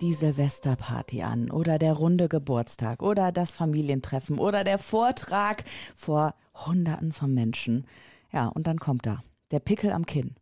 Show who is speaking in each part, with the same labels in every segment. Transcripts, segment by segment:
Speaker 1: die Silvesterparty an oder der runde Geburtstag oder das Familientreffen oder der Vortrag vor Hunderten von Menschen. Ja, und dann kommt da der Pickel am Kinn.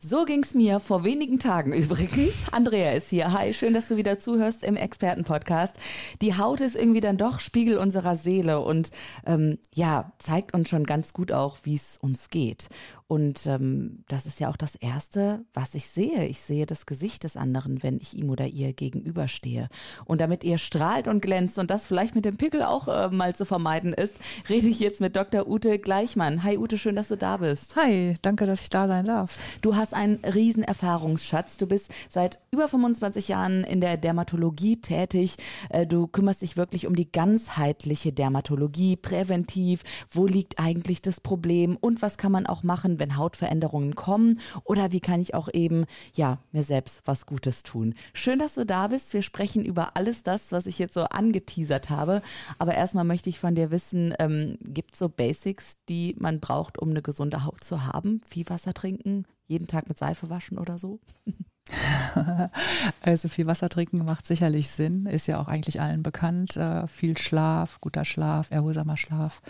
Speaker 1: So ging's mir vor wenigen Tagen übrigens. Andrea ist hier. Hi, schön, dass du wieder zuhörst im Expertenpodcast. Die Haut ist irgendwie dann doch Spiegel unserer Seele und ähm, ja, zeigt uns schon ganz gut auch, wie es uns geht. Und ähm, das ist ja auch das Erste, was ich sehe. Ich sehe das Gesicht des anderen, wenn ich ihm oder ihr gegenüberstehe. Und damit ihr strahlt und glänzt und das vielleicht mit dem Pickel auch äh, mal zu vermeiden ist, rede ich jetzt mit Dr. Ute Gleichmann. Hi Ute, schön, dass du da bist.
Speaker 2: Hi, danke, dass ich da sein darf.
Speaker 1: Du hast einen riesen Erfahrungsschatz. Du bist seit über 25 Jahren in der Dermatologie tätig. Äh, du kümmerst dich wirklich um die ganzheitliche Dermatologie, präventiv. Wo liegt eigentlich das Problem und was kann man auch machen, wenn Hautveränderungen kommen oder wie kann ich auch eben, ja, mir selbst was Gutes tun. Schön, dass du da bist. Wir sprechen über alles das, was ich jetzt so angeteasert habe. Aber erstmal möchte ich von dir wissen, ähm, gibt es so Basics, die man braucht, um eine gesunde Haut zu haben? Viel Wasser trinken, jeden Tag mit Seife waschen oder so?
Speaker 2: Also viel Wasser trinken macht sicherlich Sinn, ist ja auch eigentlich allen bekannt. Äh, viel Schlaf, guter Schlaf, erholsamer Schlaf,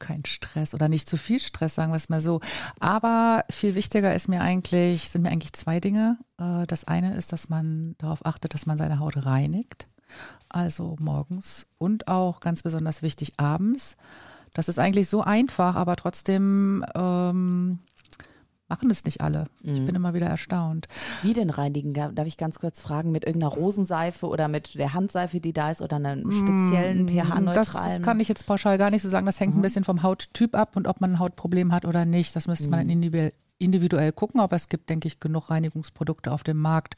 Speaker 2: kein Stress oder nicht zu viel Stress, sagen wir es mal so. Aber viel wichtiger ist mir eigentlich, sind mir eigentlich zwei Dinge. Äh, das eine ist, dass man darauf achtet, dass man seine Haut reinigt. Also morgens und auch ganz besonders wichtig abends. Das ist eigentlich so einfach, aber trotzdem ähm, machen es nicht alle. Mhm. Ich bin immer wieder erstaunt.
Speaker 1: Wie denn reinigen? Darf ich ganz kurz fragen, mit irgendeiner Rosenseife oder mit der Handseife, die da ist oder einem mm, speziellen pH-neutralen?
Speaker 2: Das kann ich jetzt pauschal gar nicht so sagen. Das hängt mhm. ein bisschen vom Hauttyp ab und ob man ein Hautproblem hat oder nicht. Das müsste man mhm. individuell individuell gucken, aber es gibt, denke ich, genug Reinigungsprodukte auf dem Markt.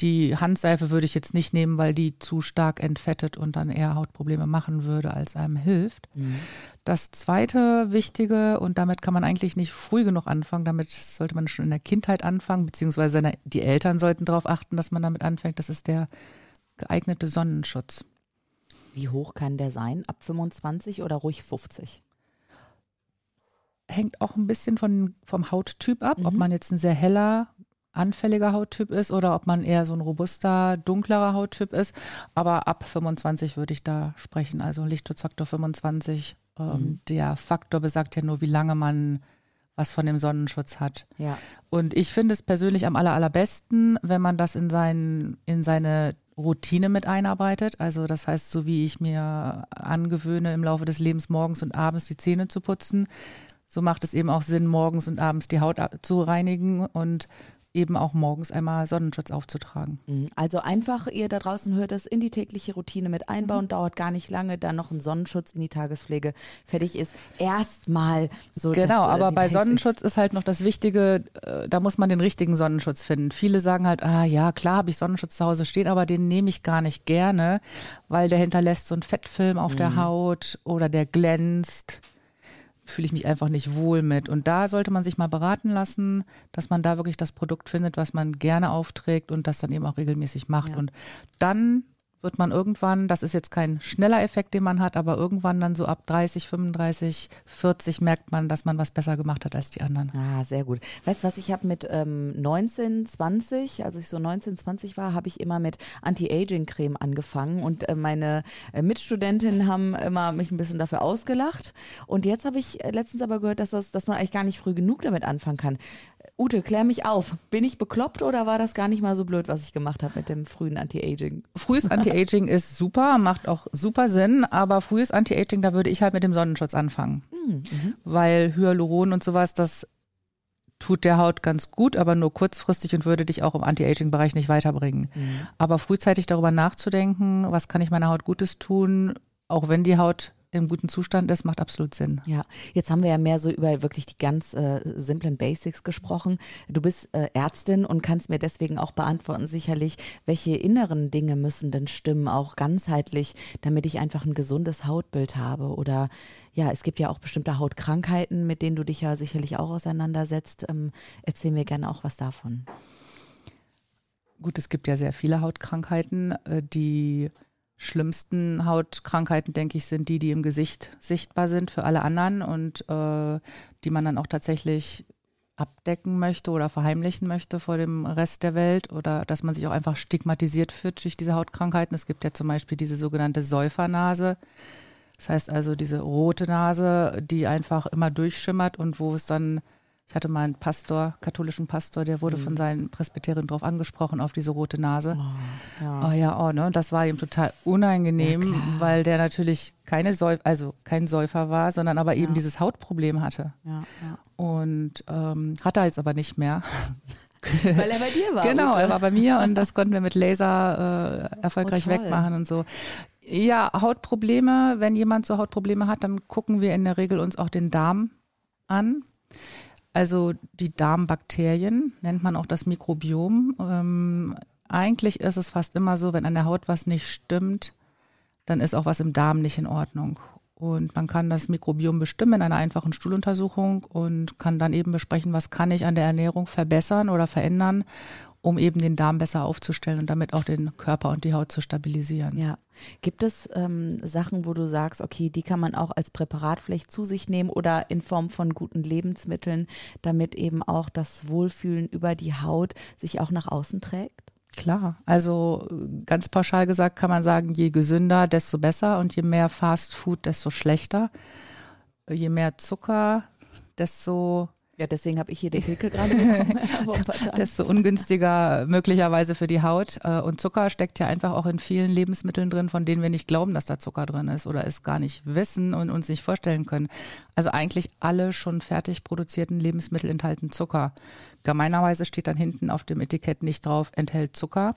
Speaker 2: Die Handseife würde ich jetzt nicht nehmen, weil die zu stark entfettet und dann eher Hautprobleme machen würde, als einem hilft. Mhm. Das zweite Wichtige, und damit kann man eigentlich nicht früh genug anfangen, damit sollte man schon in der Kindheit anfangen, beziehungsweise seine, die Eltern sollten darauf achten, dass man damit anfängt, das ist der geeignete Sonnenschutz.
Speaker 1: Wie hoch kann der sein? Ab 25 oder ruhig 50?
Speaker 2: Hängt auch ein bisschen von, vom Hauttyp ab, mhm. ob man jetzt ein sehr heller, anfälliger Hauttyp ist oder ob man eher so ein robuster, dunklerer Hauttyp ist. Aber ab 25 würde ich da sprechen, also Lichtschutzfaktor 25. Ähm, mhm. Der Faktor besagt ja nur, wie lange man was von dem Sonnenschutz hat.
Speaker 1: Ja.
Speaker 2: Und ich finde es persönlich am aller, allerbesten, wenn man das in, seinen, in seine Routine mit einarbeitet. Also das heißt, so wie ich mir angewöhne, im Laufe des Lebens morgens und abends die Zähne zu putzen, so macht es eben auch Sinn, morgens und abends die Haut zu reinigen und eben auch morgens einmal Sonnenschutz aufzutragen.
Speaker 1: Mhm. Also einfach, ihr da draußen hört das, in die tägliche Routine mit einbauen, mhm. dauert gar nicht lange, dann noch ein Sonnenschutz in die Tagespflege fertig ist. Erstmal so.
Speaker 2: Genau, das, äh, aber bei Sonnenschutz ist halt noch das Wichtige, äh, da muss man den richtigen Sonnenschutz finden. Viele sagen halt, ah ja, klar habe ich Sonnenschutz zu Hause stehen, aber den nehme ich gar nicht gerne, weil der hinterlässt so einen Fettfilm auf mhm. der Haut oder der glänzt fühle ich mich einfach nicht wohl mit. Und da sollte man sich mal beraten lassen, dass man da wirklich das Produkt findet, was man gerne aufträgt und das dann eben auch regelmäßig macht. Ja. Und dann wird man irgendwann, das ist jetzt kein schneller Effekt, den man hat, aber irgendwann dann so ab 30, 35, 40 merkt man, dass man was besser gemacht hat als die anderen.
Speaker 1: Ah, sehr gut. Weißt du was, ich habe mit ähm, 19, 20, als ich so 19, 20 war, habe ich immer mit Anti-Aging-Creme angefangen und äh, meine äh, Mitstudentinnen haben immer mich ein bisschen dafür ausgelacht. Und jetzt habe ich letztens aber gehört, dass, das, dass man eigentlich gar nicht früh genug damit anfangen kann. Ute, klär mich auf. Bin ich bekloppt oder war das gar nicht mal so blöd, was ich gemacht habe mit dem frühen Anti-Aging?
Speaker 2: Frühes Anti-Aging ist super, macht auch super Sinn, aber frühes Anti-Aging, da würde ich halt mit dem Sonnenschutz anfangen. Hm, mhm. Weil Hyaluron und sowas, das tut der Haut ganz gut, aber nur kurzfristig und würde dich auch im Anti-Aging-Bereich nicht weiterbringen. Mhm. Aber frühzeitig darüber nachzudenken, was kann ich meiner Haut Gutes tun, auch wenn die Haut im guten Zustand ist, macht absolut Sinn.
Speaker 1: Ja, jetzt haben wir ja mehr so über wirklich die ganz äh, simplen Basics gesprochen. Du bist äh, Ärztin und kannst mir deswegen auch beantworten, sicherlich, welche inneren Dinge müssen denn stimmen, auch ganzheitlich, damit ich einfach ein gesundes Hautbild habe. Oder ja, es gibt ja auch bestimmte Hautkrankheiten, mit denen du dich ja sicherlich auch auseinandersetzt. Ähm, erzähl mir gerne auch was davon.
Speaker 2: Gut, es gibt ja sehr viele Hautkrankheiten, äh, die schlimmsten Hautkrankheiten, denke ich, sind die, die im Gesicht sichtbar sind für alle anderen und äh, die man dann auch tatsächlich abdecken möchte oder verheimlichen möchte vor dem Rest der Welt oder dass man sich auch einfach stigmatisiert fühlt durch diese Hautkrankheiten. Es gibt ja zum Beispiel diese sogenannte Säufernase. Das heißt also diese rote Nase, die einfach immer durchschimmert und wo es dann ich hatte mal einen Pastor, katholischen Pastor, der wurde mhm. von seinen Presbyterien drauf angesprochen, auf diese rote Nase. Oh, ja, oh, ja oh, ne? Und das war ihm total unangenehm, ja, weil der natürlich keine Säuf also kein Säufer war, sondern aber eben ja. dieses Hautproblem hatte. Ja, ja. Und ähm, hat er jetzt aber nicht mehr.
Speaker 1: Weil er bei dir war.
Speaker 2: genau, oder? er war bei mir und das konnten wir mit Laser äh, erfolgreich oh, wegmachen und so. Ja, Hautprobleme, wenn jemand so Hautprobleme hat, dann gucken wir in der Regel uns auch den Darm an. Also die Darmbakterien nennt man auch das Mikrobiom. Ähm, eigentlich ist es fast immer so, wenn an der Haut was nicht stimmt, dann ist auch was im Darm nicht in Ordnung. Und man kann das Mikrobiom bestimmen in einer einfachen Stuhluntersuchung und kann dann eben besprechen, was kann ich an der Ernährung verbessern oder verändern, um eben den Darm besser aufzustellen und damit auch den Körper und die Haut zu stabilisieren.
Speaker 1: Ja. Gibt es ähm, Sachen, wo du sagst, okay, die kann man auch als Präparat vielleicht zu sich nehmen oder in Form von guten Lebensmitteln, damit eben auch das Wohlfühlen über die Haut sich auch nach außen trägt?
Speaker 2: Klar, also ganz pauschal gesagt kann man sagen, je gesünder, desto besser und je mehr Fast Food, desto schlechter. Je mehr Zucker, desto
Speaker 1: ja, deswegen habe ich hier den Pickel gerade bekommen.
Speaker 2: Desto ungünstiger möglicherweise für die Haut. Äh, und Zucker steckt ja einfach auch in vielen Lebensmitteln drin, von denen wir nicht glauben, dass da Zucker drin ist oder es gar nicht wissen und uns nicht vorstellen können. Also eigentlich alle schon fertig produzierten Lebensmittel enthalten Zucker. Gemeinerweise steht dann hinten auf dem Etikett nicht drauf, enthält Zucker.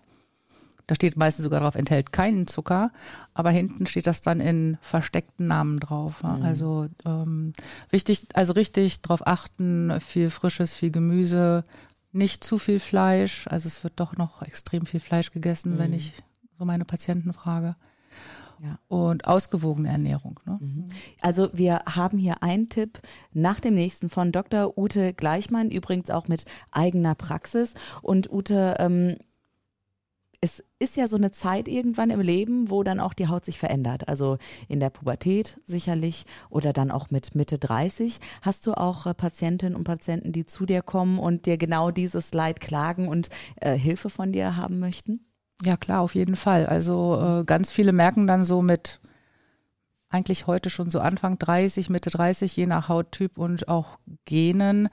Speaker 2: Da steht meistens sogar drauf, enthält keinen Zucker, aber hinten steht das dann in versteckten Namen drauf. Mhm. Also ähm, wichtig, also richtig drauf achten, viel Frisches, viel Gemüse, nicht zu viel Fleisch. Also es wird doch noch extrem viel Fleisch gegessen, mhm. wenn ich so meine Patienten frage. Ja. Und ausgewogene Ernährung. Ne? Mhm.
Speaker 1: Also wir haben hier einen Tipp nach dem nächsten von Dr. Ute Gleichmann, übrigens auch mit eigener Praxis. Und Ute, ähm, es ist ja so eine Zeit irgendwann im Leben, wo dann auch die Haut sich verändert. Also in der Pubertät sicherlich oder dann auch mit Mitte 30. Hast du auch äh, Patientinnen und Patienten, die zu dir kommen und dir genau dieses Leid klagen und äh, Hilfe von dir haben möchten?
Speaker 2: Ja, klar, auf jeden Fall. Also äh, ganz viele merken dann so mit eigentlich heute schon so Anfang 30, Mitte 30, je nach Hauttyp und auch Genen,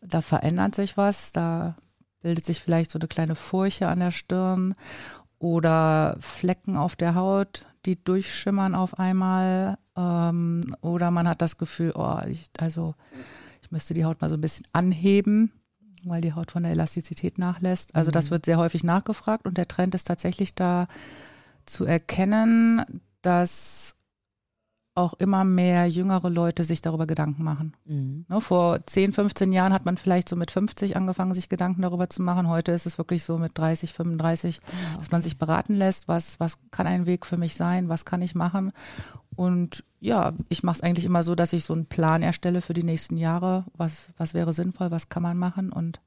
Speaker 2: da verändert sich was, da bildet sich vielleicht so eine kleine Furche an der Stirn oder Flecken auf der Haut, die durchschimmern auf einmal. Ähm, oder man hat das Gefühl, oh, ich, also ich müsste die Haut mal so ein bisschen anheben, weil die Haut von der Elastizität nachlässt. Also das mhm. wird sehr häufig nachgefragt und der Trend ist tatsächlich da zu erkennen, dass auch immer mehr jüngere Leute sich darüber Gedanken machen. Mhm. Ne, vor 10, 15 Jahren hat man vielleicht so mit 50 angefangen, sich Gedanken darüber zu machen. Heute ist es wirklich so mit 30, 35, ja, dass man sich beraten lässt, was, was kann ein Weg für mich sein, was kann ich machen. Und ja, ich mache es eigentlich immer so, dass ich so einen Plan erstelle für die nächsten Jahre. Was, was wäre sinnvoll, was kann man machen und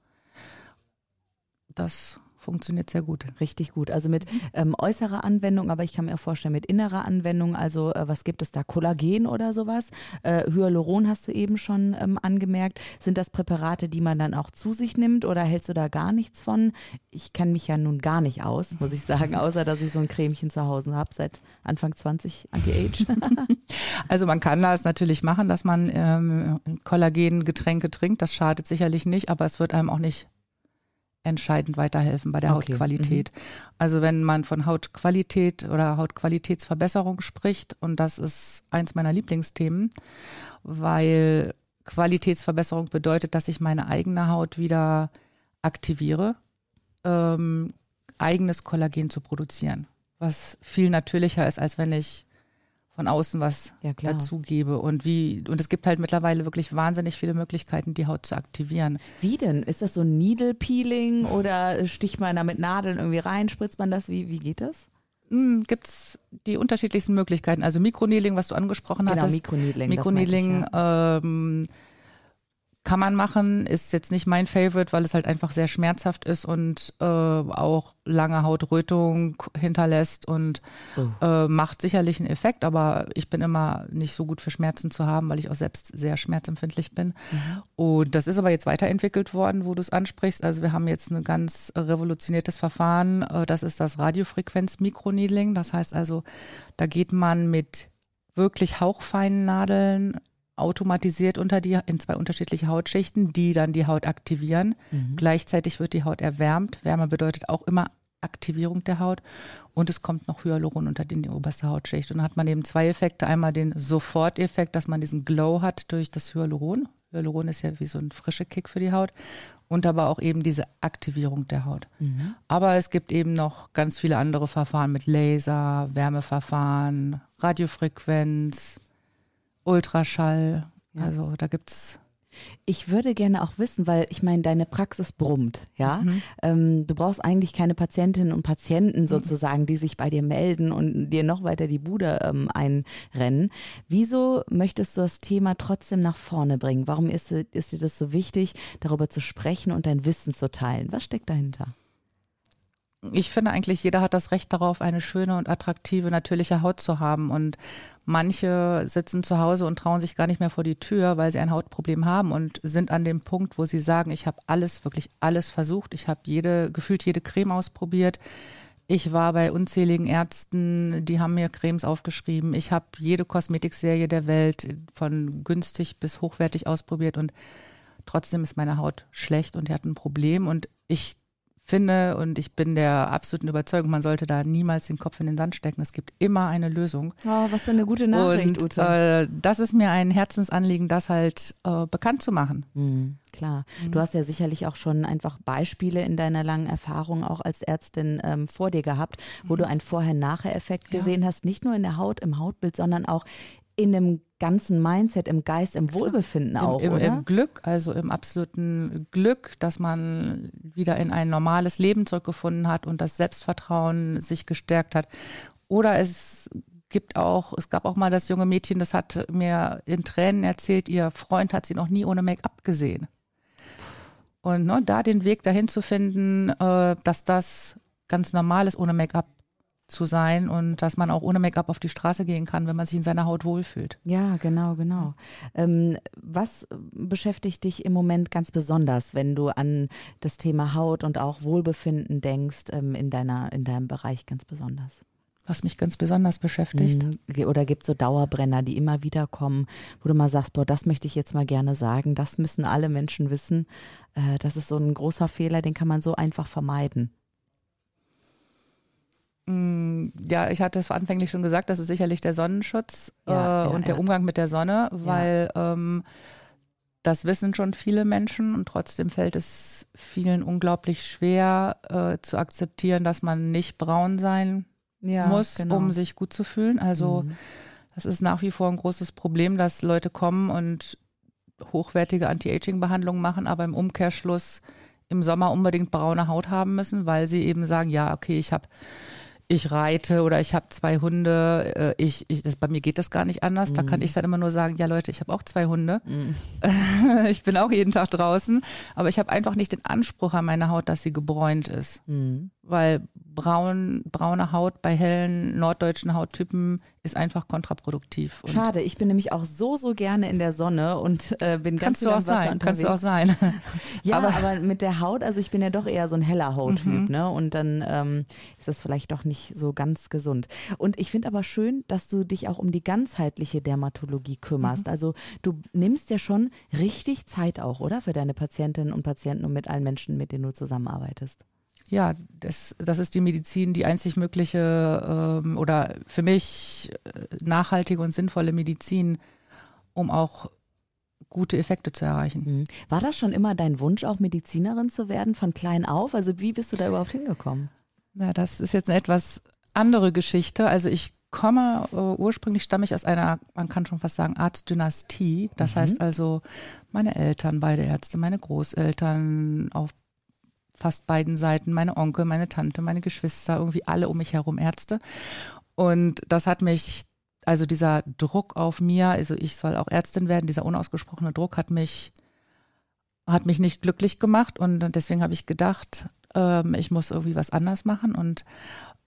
Speaker 2: das funktioniert sehr gut.
Speaker 1: Richtig gut. Also mit ähm, äußerer Anwendung, aber ich kann mir auch vorstellen, mit innerer Anwendung. Also äh, was gibt es da? Kollagen oder sowas? Äh, Hyaluron hast du eben schon ähm, angemerkt. Sind das Präparate, die man dann auch zu sich nimmt oder hältst du da gar nichts von? Ich kenne mich ja nun gar nicht aus, muss ich sagen, außer dass ich so ein Cremchen zu Hause habe seit Anfang 20 Anti-Age.
Speaker 2: also man kann das natürlich machen, dass man ähm, Kollagengetränke trinkt. Das schadet sicherlich nicht, aber es wird einem auch nicht entscheidend weiterhelfen bei der okay. Hautqualität. Mhm. Also wenn man von Hautqualität oder Hautqualitätsverbesserung spricht, und das ist eins meiner Lieblingsthemen, weil Qualitätsverbesserung bedeutet, dass ich meine eigene Haut wieder aktiviere, ähm, eigenes Kollagen zu produzieren, was viel natürlicher ist, als wenn ich von außen was
Speaker 1: Ja,
Speaker 2: dazugebe. Und wie, und es gibt halt mittlerweile wirklich wahnsinnig viele Möglichkeiten, die Haut zu aktivieren.
Speaker 1: Wie denn? Ist das so ein Needle Peeling oder sticht man da mit Nadeln irgendwie rein? Spritzt man das? Wie, wie geht das?
Speaker 2: Hm, gibt's die unterschiedlichsten Möglichkeiten. Also Mikroneedling, was du angesprochen
Speaker 1: Genau,
Speaker 2: hattest.
Speaker 1: Mikroneedling.
Speaker 2: Mikroneedling
Speaker 1: ich, ja.
Speaker 2: ähm, kann man machen, ist jetzt nicht mein Favorite, weil es halt einfach sehr schmerzhaft ist und äh, auch lange Hautrötung hinterlässt und
Speaker 1: Oh.
Speaker 2: äh, macht sicherlich einen Effekt, aber ich bin immer nicht so gut für Schmerzen zu haben, weil ich auch selbst sehr schmerzempfindlich bin. Und das ist aber jetzt weiterentwickelt worden, wo du es ansprichst. Also wir haben jetzt ein ganz revolutioniertes Verfahren, äh, das ist das Radiofrequenz-Mikroneedling. Das heißt also, da geht man mit wirklich hauchfeinen Nadeln automatisiert unter die in zwei unterschiedliche Hautschichten, die dann die Haut aktivieren. Gleichzeitig wird die Haut erwärmt. Wärme bedeutet auch immer Aktivierung der Haut und es kommt noch Hyaluron unter die, die oberste Hautschicht. Und dann hat man eben zwei Effekte. Einmal den Soforteffekt, dass man diesen Glow hat durch das Hyaluron. Hyaluron ist ja wie so ein frischer Kick für die Haut. Und aber auch eben diese Aktivierung der Haut. Aber es gibt eben noch ganz viele andere Verfahren mit Laser, Wärmeverfahren, Radiofrequenz, Ultraschall.
Speaker 1: Ja.
Speaker 2: Also da gibt's
Speaker 1: Ich würde gerne auch wissen, weil ich meine, deine Praxis brummt, ja.
Speaker 2: Mhm.
Speaker 1: Ähm, du brauchst eigentlich keine Patientinnen und Patienten sozusagen, die sich bei dir melden und dir noch weiter die Bude ähm, einrennen. Wieso möchtest du das Thema trotzdem nach vorne bringen? Warum ist, ist dir das so wichtig, darüber zu sprechen und dein Wissen zu teilen? Was steckt dahinter?
Speaker 2: Ich finde eigentlich, jeder hat das Recht darauf, eine schöne und attraktive, natürliche Haut zu haben. Und manche sitzen zu Hause und trauen sich gar nicht mehr vor die Tür, weil sie ein Hautproblem haben und sind an dem Punkt, wo sie sagen, ich habe alles, wirklich alles versucht. Ich habe jede, gefühlt jede Creme ausprobiert. Ich war bei unzähligen Ärzten, die haben mir Cremes aufgeschrieben. Ich habe jede Kosmetikserie der Welt von günstig bis hochwertig ausprobiert und trotzdem ist meine Haut schlecht und die hat ein Problem. Und ich finde und ich bin der absoluten Überzeugung, man sollte da niemals den Kopf in den Sand stecken. Es gibt immer eine Lösung.
Speaker 1: Oh, was für eine gute Nachricht,
Speaker 2: und
Speaker 1: Ute.
Speaker 2: äh, das ist mir ein Herzensanliegen, das halt äh, bekannt zu machen.
Speaker 1: Mhm, klar. Du hast ja sicherlich auch schon einfach Beispiele in deiner langen Erfahrung auch als Ärztin ähm, vor dir gehabt, wo du einen Vorher-Nachher-Effekt
Speaker 2: Ja.
Speaker 1: gesehen hast, nicht nur in der Haut, im Hautbild, sondern auch in dem ganzen Mindset, im Geist, im Wohlbefinden auch,
Speaker 2: Im, im,
Speaker 1: oder?
Speaker 2: Im Glück, also im absoluten Glück, dass man wieder in ein normales Leben zurückgefunden hat und das Selbstvertrauen sich gestärkt hat. Oder es gibt auch, es gab auch mal das junge Mädchen, das hat mir in Tränen erzählt, ihr Freund hat sie noch nie ohne Make-up gesehen. Und ne, da den Weg dahin zu finden, äh, dass das ganz normal ist, ohne Make-up zu sein und dass man auch ohne Make-up auf die Straße gehen kann, wenn man sich in seiner Haut wohlfühlt.
Speaker 1: Ja, genau, genau. Ähm, was beschäftigt dich im Moment ganz besonders, wenn du an das Thema Haut und auch Wohlbefinden denkst, ähm, in, deiner, in deinem Bereich ganz besonders?
Speaker 2: Was mich ganz besonders beschäftigt.
Speaker 1: Mhm. Oder gibt es so Dauerbrenner, die immer wieder kommen, wo du mal sagst, boah, das möchte ich jetzt mal gerne sagen, das müssen alle Menschen wissen. Äh, das ist so ein großer Fehler, den kann man so einfach vermeiden.
Speaker 2: Mm, Ja, ich hatte es anfänglich schon gesagt, das ist sicherlich der Sonnenschutz
Speaker 1: Ja,
Speaker 2: äh,
Speaker 1: ja,
Speaker 2: und der
Speaker 1: ja.
Speaker 2: Umgang mit der Sonne, weil ähm, das wissen schon viele Menschen und trotzdem fällt es vielen unglaublich schwer äh, zu akzeptieren, dass man nicht braun sein muss,
Speaker 1: genau.
Speaker 2: um sich gut zu fühlen. Also
Speaker 1: Mhm.
Speaker 2: das ist nach wie vor ein großes Problem, dass Leute kommen und hochwertige Anti-Aging-Behandlungen machen, aber im Umkehrschluss im Sommer unbedingt braune Haut haben müssen, weil sie eben sagen, ja, okay, ich habe ich reite oder ich habe zwei Hunde, äh, ich, ich das, bei mir geht das gar nicht anders. Da kann ich dann immer nur sagen, ja Leute, ich habe auch zwei Hunde. ich bin auch jeden Tag draußen, aber ich habe einfach nicht den Anspruch an meine Haut, dass sie gebräunt ist.
Speaker 1: Mhm.
Speaker 2: Weil braun, braune Haut bei hellen norddeutschen Hauttypen ist einfach kontraproduktiv. Und
Speaker 1: Schade, ich bin nämlich auch so, so gerne in der Sonne und äh, bin ganz
Speaker 2: Kannst
Speaker 1: viel
Speaker 2: du auch
Speaker 1: am Wasser
Speaker 2: sein, kannst du auch
Speaker 1: unterwegs.
Speaker 2: sein.
Speaker 1: Ja, aber,
Speaker 2: Aber-
Speaker 1: mit der Haut, also ich bin ja doch eher so ein heller Hauttyp,
Speaker 2: Mhm.
Speaker 1: ne? Und dann ähm, ist das vielleicht doch nicht so ganz gesund. Und ich finde aber schön, dass du dich auch um die ganzheitliche Dermatologie
Speaker 2: Mhm.
Speaker 1: kümmerst. Also du nimmst ja schon richtig Zeit auch, oder? Für deine Patientinnen und Patienten und mit allen Menschen, mit denen du zusammenarbeitest.
Speaker 2: Ja, das, das ist die Medizin, die einzig mögliche ähm, oder für mich äh, nachhaltige und sinnvolle Medizin, um auch gute Effekte zu erreichen.
Speaker 1: Mhm. War das schon immer dein Wunsch, auch Medizinerin zu werden, von klein auf? Also wie bist du da überhaupt hingekommen?
Speaker 2: Ja, das ist jetzt eine etwas andere Geschichte. Also ich komme, äh, ursprünglich stamme ich aus einer, man kann schon fast sagen, Arztdynastie. Das mhm. heißt also, meine Eltern, beide Ärzte, meine Großeltern auf fast beiden Seiten, meine Onkel, meine Tante, meine Geschwister, irgendwie alle um mich herum Ärzte. Und das hat mich, also dieser Druck auf mir, also ich soll auch Ärztin werden, dieser unausgesprochene Druck hat mich, hat mich nicht glücklich gemacht und deswegen habe ich gedacht, ähm, ich muss irgendwie was anders machen und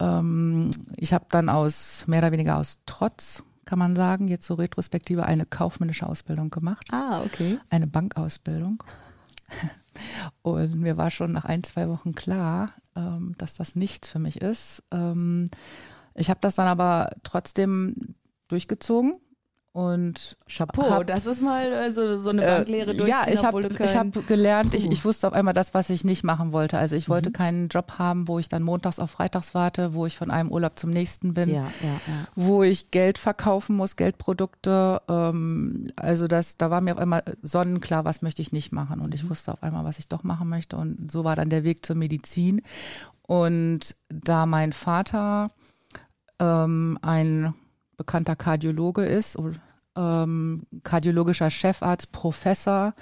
Speaker 2: ähm, ich habe dann aus mehr oder weniger aus Trotz kann man sagen, jetzt so retrospektive eine kaufmännische Ausbildung gemacht.
Speaker 1: Ah, okay.
Speaker 2: Eine Bankausbildung. Und mir war schon nach ein, zwei Wochen klar, ähm, dass das nichts für mich ist. Ähm, ich habe das dann aber trotzdem durchgezogen und
Speaker 1: Chapeau, hab, das ist mal also so eine Banklehre
Speaker 2: äh, Ja, ich habe habe gelernt, ich, ich wusste auf einmal das, was ich nicht machen wollte. Also ich wollte mhm. keinen Job haben, wo ich dann montags auf freitags warte, wo ich von einem Urlaub zum nächsten bin, ja, ja, ja. wo ich Geld verkaufen muss, Geldprodukte. Ähm, also das, da war mir auf einmal sonnenklar, was möchte ich nicht machen. Und ich mhm. wusste auf einmal, was ich doch machen möchte. Und so war dann der Weg zur Medizin. Und da mein Vater ähm, ein bekannter Kardiologe ist ähm, kardiologischer Chefarzt, Professor,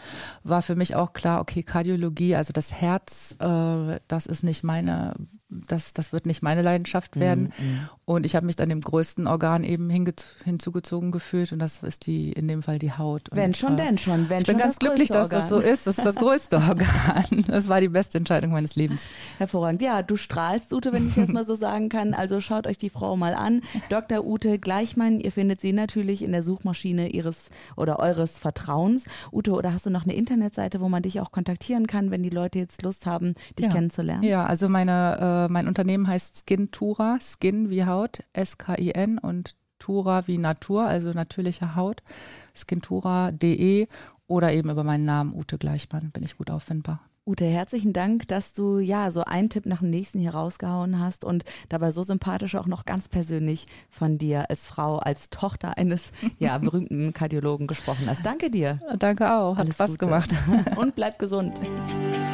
Speaker 2: war für mich auch klar, okay, Kardiologie, also das Herz, äh, das ist nicht meine, das, das wird nicht meine Leidenschaft werden. Mhm. mhm. Und ich habe mich dann dem größten Organ eben hinzugezogen gefühlt und das ist die, in dem Fall die Haut.
Speaker 1: Wenn
Speaker 2: und,
Speaker 1: schon, äh, denn schon. Wenn
Speaker 2: ich bin
Speaker 1: schon
Speaker 2: ganz glücklich, dass Organ. das so ist. Das ist das größte Organ. Das war die beste Entscheidung meines Lebens.
Speaker 1: Hervorragend. Ja, du strahlst, Ute, wenn ich das mal so sagen kann. Also schaut euch die Frau mal an. Dr. Ute Gleichmann, ihr findet sie natürlich in der Suchmaschine ihres oder eures Vertrauens. Ute, oder hast du noch eine Internetseite, wo man dich auch kontaktieren kann, wenn die Leute jetzt Lust haben, dich
Speaker 2: ja.
Speaker 1: kennenzulernen?
Speaker 2: Ja, also meine, äh, mein Unternehmen heißt Skintura, Skin wie Haut, S-K-I-N und Tura wie Natur, also natürliche Haut, skintura.de oder eben über meinen Namen Ute Gleichmann bin ich gut auffindbar.
Speaker 1: Ute, herzlichen Dank, dass du ja so einen Tipp nach dem nächsten hier rausgehauen hast und dabei so sympathisch auch noch ganz persönlich von dir als Frau, als Tochter eines ja, berühmten Kardiologen gesprochen hast. Danke dir.
Speaker 2: Danke auch, hat Alles Spaß Gute. gemacht.
Speaker 1: Und bleib gesund.